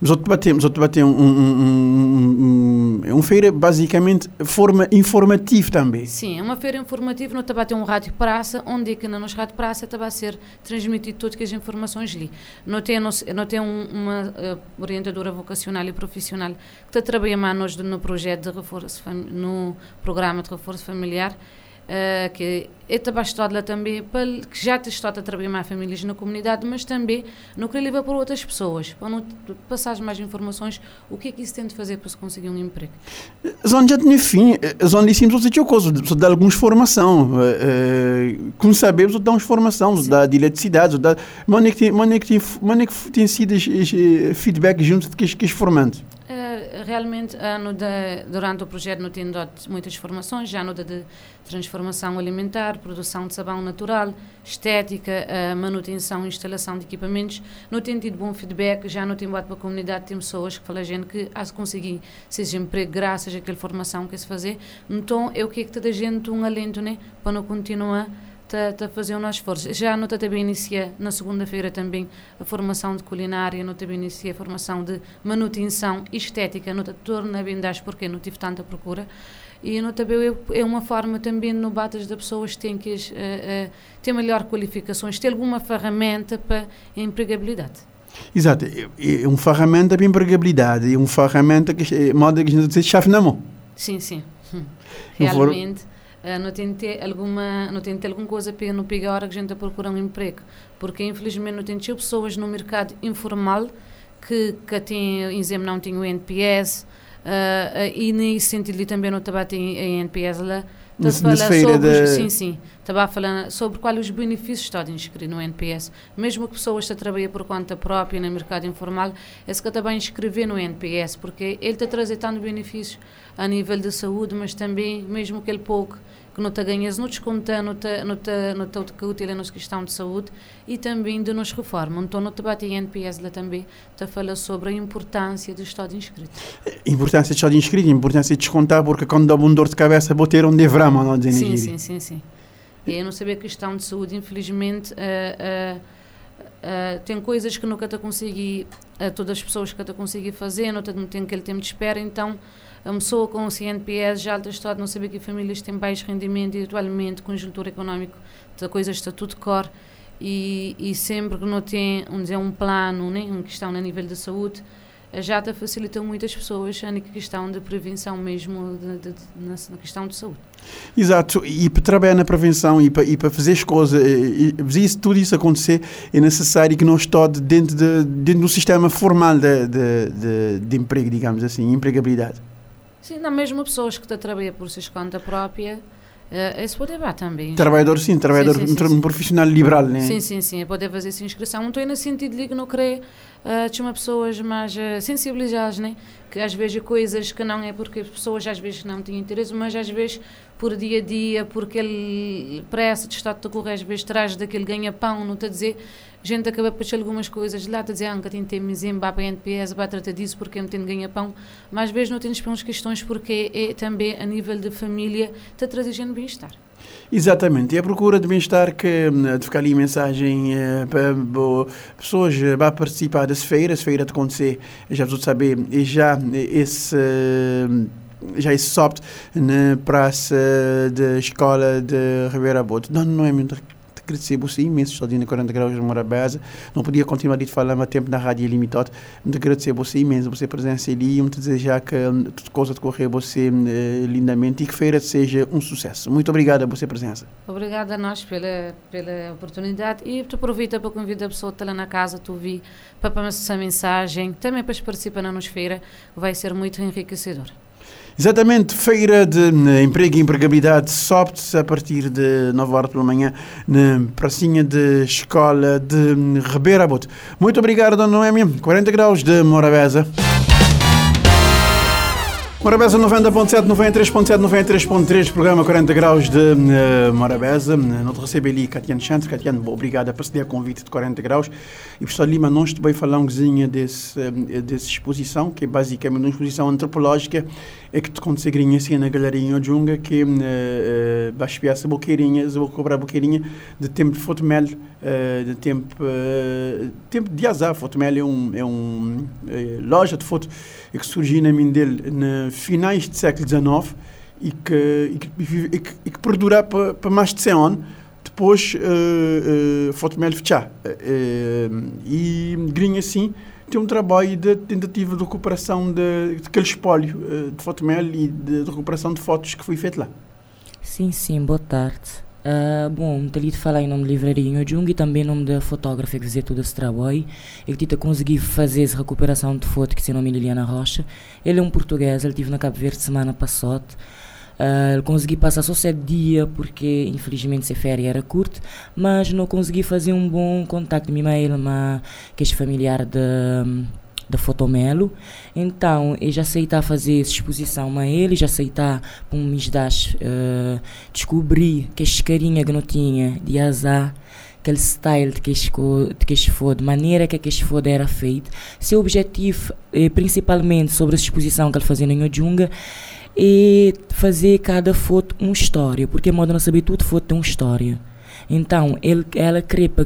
Mas outro debater, mas outro debater um, um, um, um, uma feira basicamente forma informativa também. Sim, é uma feira informativa, não a ter um rádio praça, onde é que na nos rádio praça está a ser transmitido todas as informações ali. Não tem, não, tem um, uma uh, orientadora vocacional e profissional que está a trabalhar mais no projeto de reforço, no programa de reforço familiar, Uh, que é lá também para que já está a trabalhar mais famílias na comunidade, mas também no que leva para outras pessoas, para não passar mais informações, o que é que isso tem de fazer para se conseguir um emprego? Zon já tinha fim, zon dissemos você tinha coisa, você dá algumas formação, uh, como sabemos, você dá uma formação, você dá de eletricidade, dá, mas é que tem, sido feedback junto de que, que formantes? Realmente, no de, durante o projeto, não tem dado muitas formações, já no de, de transformação alimentar, produção de sabão natural, estética, manutenção e instalação de equipamentos. Não tem tido bom feedback, já não tem bate para a comunidade, tem pessoas que falam gente que a conseguir seja emprego graças àquela formação que se fazer. Então, é o que é que toda a gente um alento, né, para não continuar a fazer o nosso esforço. Já no também inicia na segunda-feira também a formação de culinária, no também inicia a formação de manutenção estética, no torna bem das porque não tive tanta procura. E no também é uma forma também no batas das pessoas têm que uh, uh, ter melhor qualificações, ter alguma ferramenta para a empregabilidade. Exato, é, é uma ferramenta para empregabilidade, é uma ferramenta que é moda que a gente diz chave na mão. Sim, sim. Realmente. Uh, não tem ter alguma não tem ter alguma coisa para não pegar a hora que a gente está procurando um emprego. Porque infelizmente não tem pessoas no mercado informal que que tem exemplo não tem o NPS uh, e nesse sentido também não tem a NPS lá Está a falar sobre, de... sim, sim, estava a falar sobre quais os benefícios estão de inscrever no NPS. Mesmo que pessoas que trabalham por conta própria no mercado informal, é se que também inscrever no NPS, porque ele está a trazer tanto benefícios a nível de saúde, mas também, mesmo que ele pouco que não te ganhas no desconto, no te, no te, no te útil na questão de saúde e também de nos reforma. Então, no debate NPS lá também te fala sobre a importância do estado inscrito. Importância do estado inscrito, importância de descontar, porque quando dá um dor de cabeça, vou ter um devrama, não dizer Sim, sim, sim, sim. E eu não sabia a questão de saúde, infelizmente, uh, uh, uh, tem coisas que nunca te consegui, todas as pessoas que te consegui fazer, não tem aquele tempo de espera, então a pessoa com CNPS já alta estado não saber que famílias têm baixo rendimento e atualmente conjuntura económica da coisa está tudo cor e, e sempre que não tem um, dizer, um plano, né, uma questão a nível de saúde, a JATA facilita muitas pessoas a questão de prevenção mesmo de, de, de, na, na, questão de saúde. Exato, e para trabalhar na prevenção e para, e para fazer as coisas, e, e, tudo isso acontecer, é necessário que nós estamos dentro, de, dentro do sistema formal de, de, de, de emprego, digamos assim, empregabilidade. Sim, não, mesmo pessoas que trabalham por sua conta própria, uh, isso pode levar também. Trabalhador, sim, trabalhador, sim, sim, um, sim, profissional liberal, né? Sim, sim, sim, pode fazer essa inscrição. Não estou no sentido de que não creio uh, de uma pessoas mais uh, sensibilizadas, né? Que às vezes coisas que não é porque as pessoas às vezes não têm interesse, mas às vezes por dia a dia, porque ele pressa de estado de correr, às vezes traz daquele ganha-pão, não está a dizer gente acaba por ter algumas coisas lá, a dizer, ah, tem mizem, para NPS, vai tratar disso porque não tem ganha-pão, mas às vezes não temos as questões porque é também a nível de família, está trazendo bem-estar. Exatamente, e a procura de bem-estar que hum, de ficar ali mensagem eh, para pessoas eh, para participar das feiras, feira de acontecer, já vos saber, e já esse já esse soft na praça da escola de Ribeira Boto. Não, não é muito agradecer você imenso, estou na 40 graus de Morabeza. Não podia continuar a falar mais tempo na rádio limitado. Muito agradecer você imenso, você presença ali. Muito desejar que hum, tudo coisa decorrer você uh, lindamente e que feira seja um sucesso. Muito obrigado a você presença. Obrigada a nós pela, pela oportunidade e tu aproveita para convidar a pessoa que está lá na casa, tu vi, para passar essa mensagem, também para participar na nos feira, vai ser muito enriquecedor. Exatamente, feira de emprego e empregabilidade SOPT a partir de 9 horas pela manhã na pracinha de escola de Ribeira Bote. Muito obrigado, Dona Noémia. 40 graus de Morabeza. Morabeza 90.7, 93.7, 93.3, programa 40 graus de uh, Morabeza. Te recebo ali, Catiane Chantre. Catiane, obrigada por ceder a convite de 40 graus. E, professor Lima, nós também falar um desse, uh, dessa exposição, que é basicamente uma exposição antropológica é que te conseguiria assim na galeria Junga que uh, uh, vais essa boqueirinha, vou cobrar boqueirinha de tempo de fotomel, uh, de tempo, uh, tempo de azar. Fotomel é um, é um é, loja de foto que surgiu na Mindel no finais do século XIX e que, e que, e que, e que perdura para mais de 100 anos depois uh, uh, Fotomel fechar. Uh, e grinha assim tem um trabalho de tentativa de recuperação de, de aquele espólio uh, de Fotomel e de, de, recuperação de fotos que foi feito lá. Sim, sim, boa tarde. Uh, bom, ali de falar em nome de Livraria Jung e também em nome da fotógrafa que fazia todo esse trabalho e que consegui fazer essa recuperação de foto que se nome Liliana Rocha. Ele é um português, ele estive na Cabo Verde semana passada. Uh, consegui passar só sete dias porque infelizmente se férias era curto, mas não consegui fazer um bom contato com mail, mas que é familiar de da Fotomelo. Então, eu já aceitava fazer essa exposição a ele, já aceitava para mês das, uh, descobrir que esta carinha que não tinha de azar, aquele style de que este, de maneira que este foi era feito. Seu objetivo, eh, principalmente sobre essa exposição que ele fazia em Ojunga, e fazer cada foto uma história, porque a moda não saber tudo foto tem uma história. Então, ele, ela crê para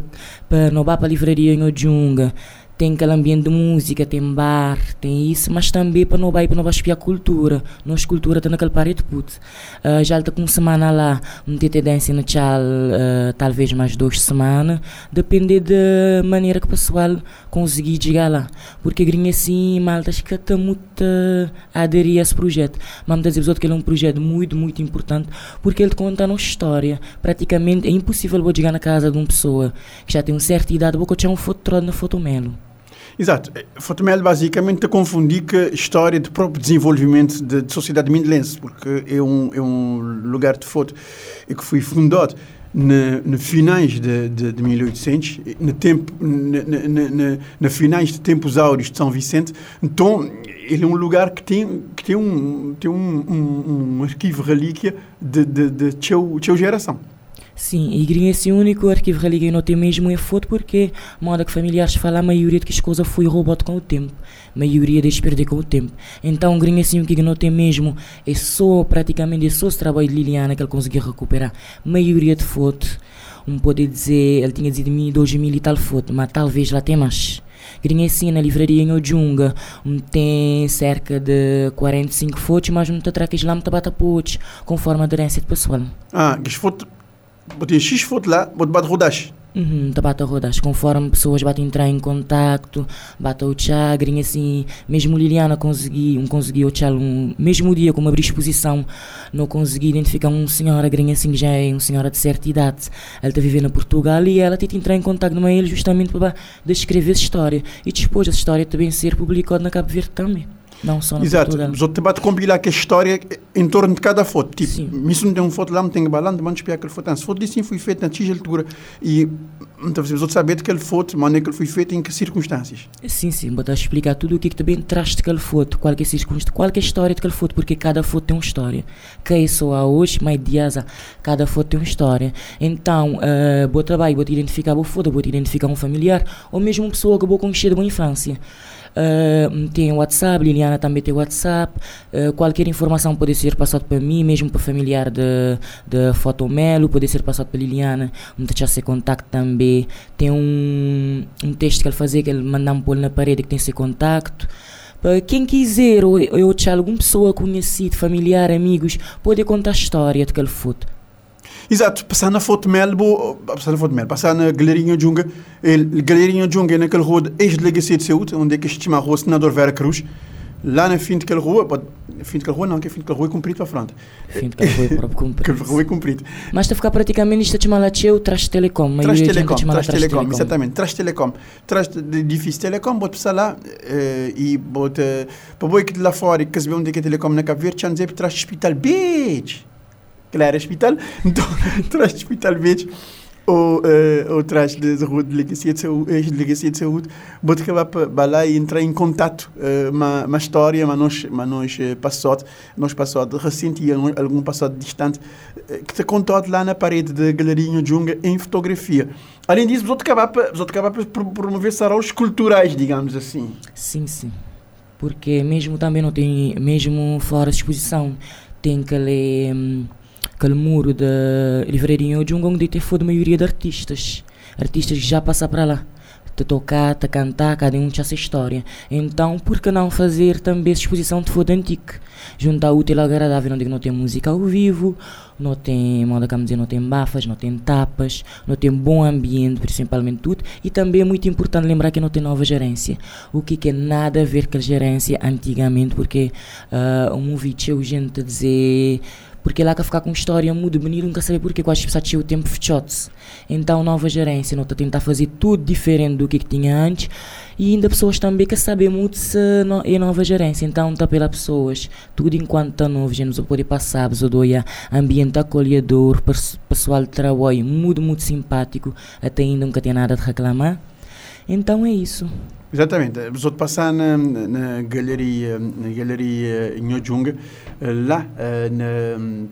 vá para a livraria em Ojunga, tem aquele ambiente de música, tem bar, tem isso, mas também para não vai para não vai espiar cultura. Nossa cultura está naquele parede puto. Uh, já está com uma semana lá, TT Dance no Tchal, uh, talvez mais duas semanas, depende da maneira que o pessoal conseguir chegar lá. Porque grinha assim, malta, acho que está muito a aderir a esse projeto. Mas muitas vezes que ele é um projeto muito, muito importante, porque ele conta uma história. Praticamente é impossível eu chegar na casa de uma pessoa que já tem uma certa idade, vou tirar um foto na fotomelo. Exato. Fotomel basicamente com a história de próprio desenvolvimento de, de sociedade mindelense, porque é um, é um lugar de foto que foi fundado na, na finais de, de, de 1800, no tempo, na, na, na, na, finais de tempos áureos de São Vicente. Então, ele é um lugar que tem, que tem, um, tem um, um, um arquivo relíquia de, de, de, de sua geração. Sim, e grinha esse único arquivo religuei não tem mesmo é foto porque moda que familiares falam a maioria de que as coisas foi roubado com o tempo. A maioria deixa perder com o tempo. Então grinha assim o que não tem mesmo é só praticamente é só o trabalho de Liliana que ele conseguiu recuperar. A maioria de foto, um pode dizer, ele tinha dizido mim dois mil e tal foto, mas talvez lá tem mais. Grinha assim na livraria em Ojunga, tem cerca de 45 fotos, mas não te atracas lá, muito bata potes, conforme a aderência do pessoal. Ah, que fotos botei X foto lá, vou bater rodas. Uhum, tá bata rodas, conforme pessoas batem entrar em contato, bata o chagrin, assim, mesmo Liliana consegui, um consegui o chal, um, mesmo dia como abri exposição, não consegui identificar um senhora grinha assim, já é uma senhora de certa idade, ela está vivendo em Portugal e ela que entrar em contato com ele justamente para descrever essa história e depois essa história também ser publicada na Cabo Verde também. Não só no Exato. Portugal. Mas o debate compilar que a história em torno de cada foto. Tipo, Sim. se não tem uma foto lá, não tem balão, não espiar aquela foto. Se foto assim foi feita na tigela altura e então outros saber de aquela foto, maneira que ele foi feita em que circunstâncias. Sim, sim. Botar explicar tudo o que, é que também traz de aquela foto, qualquer circunstância, qualquer história de aquela foto, porque cada foto tem uma história. Que é só a hoje, mas dias cada foto tem uma história. Então, uh, vou trabalho, vou te identificar a foto, vou te identificar um familiar, ou mesmo uma pessoa que vou conhecer de uma infância. Uh, tem WhatsApp, Liliana também tem WhatsApp. Uh, qualquer informação pode ser passada para mim, mesmo para familiar de, de Fotomelo, pode ser passado para Liliana. Vezes se contacto também. Tem um, um texto que ele fazer, que ele manda um na parede que tem esse contacto. Para quem quiser, ou eu te alguma pessoa conhecida, familiar, amigos, pode contar a história daquele foto. Exato, passar na foto Melbo, passar na foto Melbo, passar na Galerinha Junga, a Galerinha Junga é naquele rua de ex-delegacia de saúde, onde é que chama a rua Senador Vera Cruz. Lá na fim daquela rua, fim daquela rua não, que é fim daquela rua é comprido para frente. Fim daquela rua é próprio comprido. Rua é comprido. Mas está a ficar praticamente isto a chamar lá teu, traz telecom. Traz telecom, traz telecom, exatamente, traz telecom. Traz de edifício telecom, bota passar lá e bota, para boi que de lá fora, que se vê onde é que é telecom na Cabo Verde, já dizer, traz hospital, bitch! Claro, hospital. <laughs> Então, traz hospital verde ou, uh, ou traz de, de delegacia de saúde, ex-delegacia de saúde, pode acabar para lá e entrar em contato uma, uma história, mas nós, nós passado, nós passado recente e algum passado distante, que está contado lá na parede da Galeria Junga em fotografia. Além disso, vos acabar para promover saraus culturais, digamos assim. Sim, sim. porque mesmo também não tem, mesmo fora de exposição, tem aquele, hum, aquele muro da livraria de um onde tem foda a maioria de artistas, artistas que já passam para lá te tocar, te cantar, cada um tinha essa história. Então, por que não fazer também essa exposição de foda antigo? Juntar útil ao agradável, onde não tem música ao vivo, não tem, moda como dizer, não tem bafas, não tem tapas, não tem bom ambiente, principalmente tudo. E também é muito importante lembrar que não tem nova gerência. O que que é nada a ver com a gerência antigamente, porque uh, um vídeo gente a dizer porque lá que ficar com história muda, bonito, nunca saber porque quase precisa tinha o tempo fechote. Então, nova gerência, não está a tentar fazer tudo diferente do que, que tinha antes e ainda pessoas também que sabem muito se é nova gerência. Então, está pela pessoas, tudo enquanto está novo, já nos pode passar, doia ambiente acolhedor, pessoal de trabalho muito, muito simpático, até ainda nunca tem nada de reclamar. Então, é isso. Exatamente. Vou passar na, na galeria, na galeria Nhojunga, lá na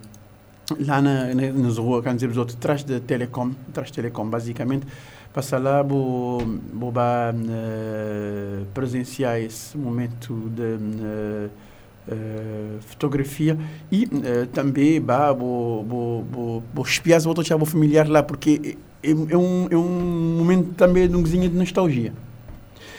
lá na, na, nas ruas, quer dizer, atrás da Telecom, atrás Telecom, basicamente, passar lá, vou, uh, presenciar esse momento de uh, uh, fotografia e também vou, vou, vou, vou espiar se vou familiar lá, porque é, é, um, é um momento também de um de nostalgia.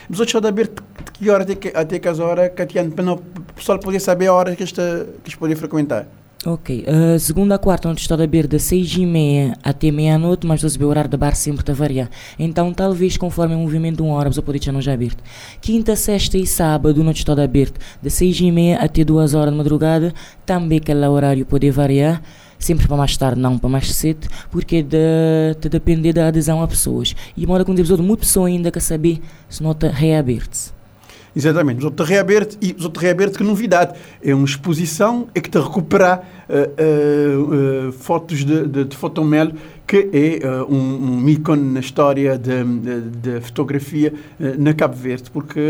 Mas outros de ver de que hora até que, até que as horas, Catiano, para o pessoal poder saber a hora que, esta, que podem frequentar. Ok, uh, segunda a quarta, onde estou a beber das seis e meia até meia-noite, mas o horário da bar sempre está a variar. Então, talvez conforme o movimento de uma hora, você pode já aberto. Quinta, sexta e sábado, onde estou aberto, das seis e meia até duas horas da madrugada, também aquele horário pode variar sempre para mais tarde, não para mais cedo, porque é de, de depender da adesão a pessoas. E mora com Deus, muita pessoa ainda quer saber se está reaberto. Exatamente, os outros reaberto e os outros reaberto que novidade, é uma exposição é que te recuperar uh, uh, uh, fotos de, de, de fotomelo que é um, um ícone na história da fotografia na Cabo Verde, porque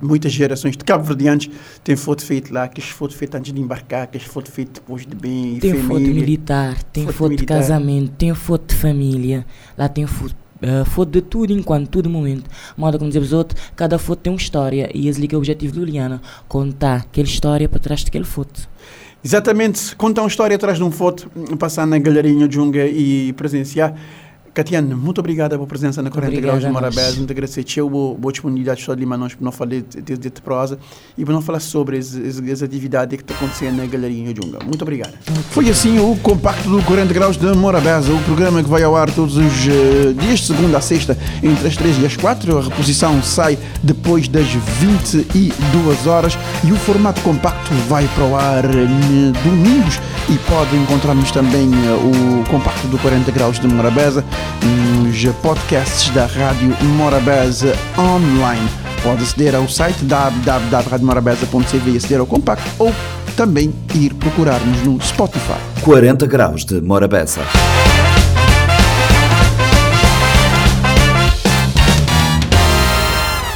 muitas gerações de cabo-verdianos têm foto feita lá, que as foto feita antes de embarcar, que as foto feita depois de bem Tem família, foto militar, tem foto, foto militar. de casamento, tem foto de família, lá tem foto Uh, foto de tudo enquanto, todo momento. Moda como dizemos outro, cada foto tem uma história e esse é o objetivo do Liana, contar aquela história para trás daquela foto. Exatamente, contar uma história atrás de um foto, passar na Galerinha Junga e presenciar Catiane, muito obrigada pela presença na 40 Obrigada Graus de Morabés. Muito agradecer a boa disponibilidade de nós para não falar de, de, de, prosa e para não falar sobre as, as, as atividades que estão acontecendo na Galeria Junga. Muito obrigado. Foi assim o compacto do 40 Graus de Morabés, o programa que vai ao ar todos os uh, dias, de segunda a sexta, entre as 3 e as 4. A reposição sai depois das 22 horas e o formato compacto vai para o ar uh, domingos e pode encontrarmos também uh, o compacto do 40 Graus de Morabeza nos podcasts da Rádio Morabeza online. Pode aceder ao site www.radiomorabeza.cv e aceder ao compacto ou também ir procurar-nos no Spotify. 40 graus de Morabeza.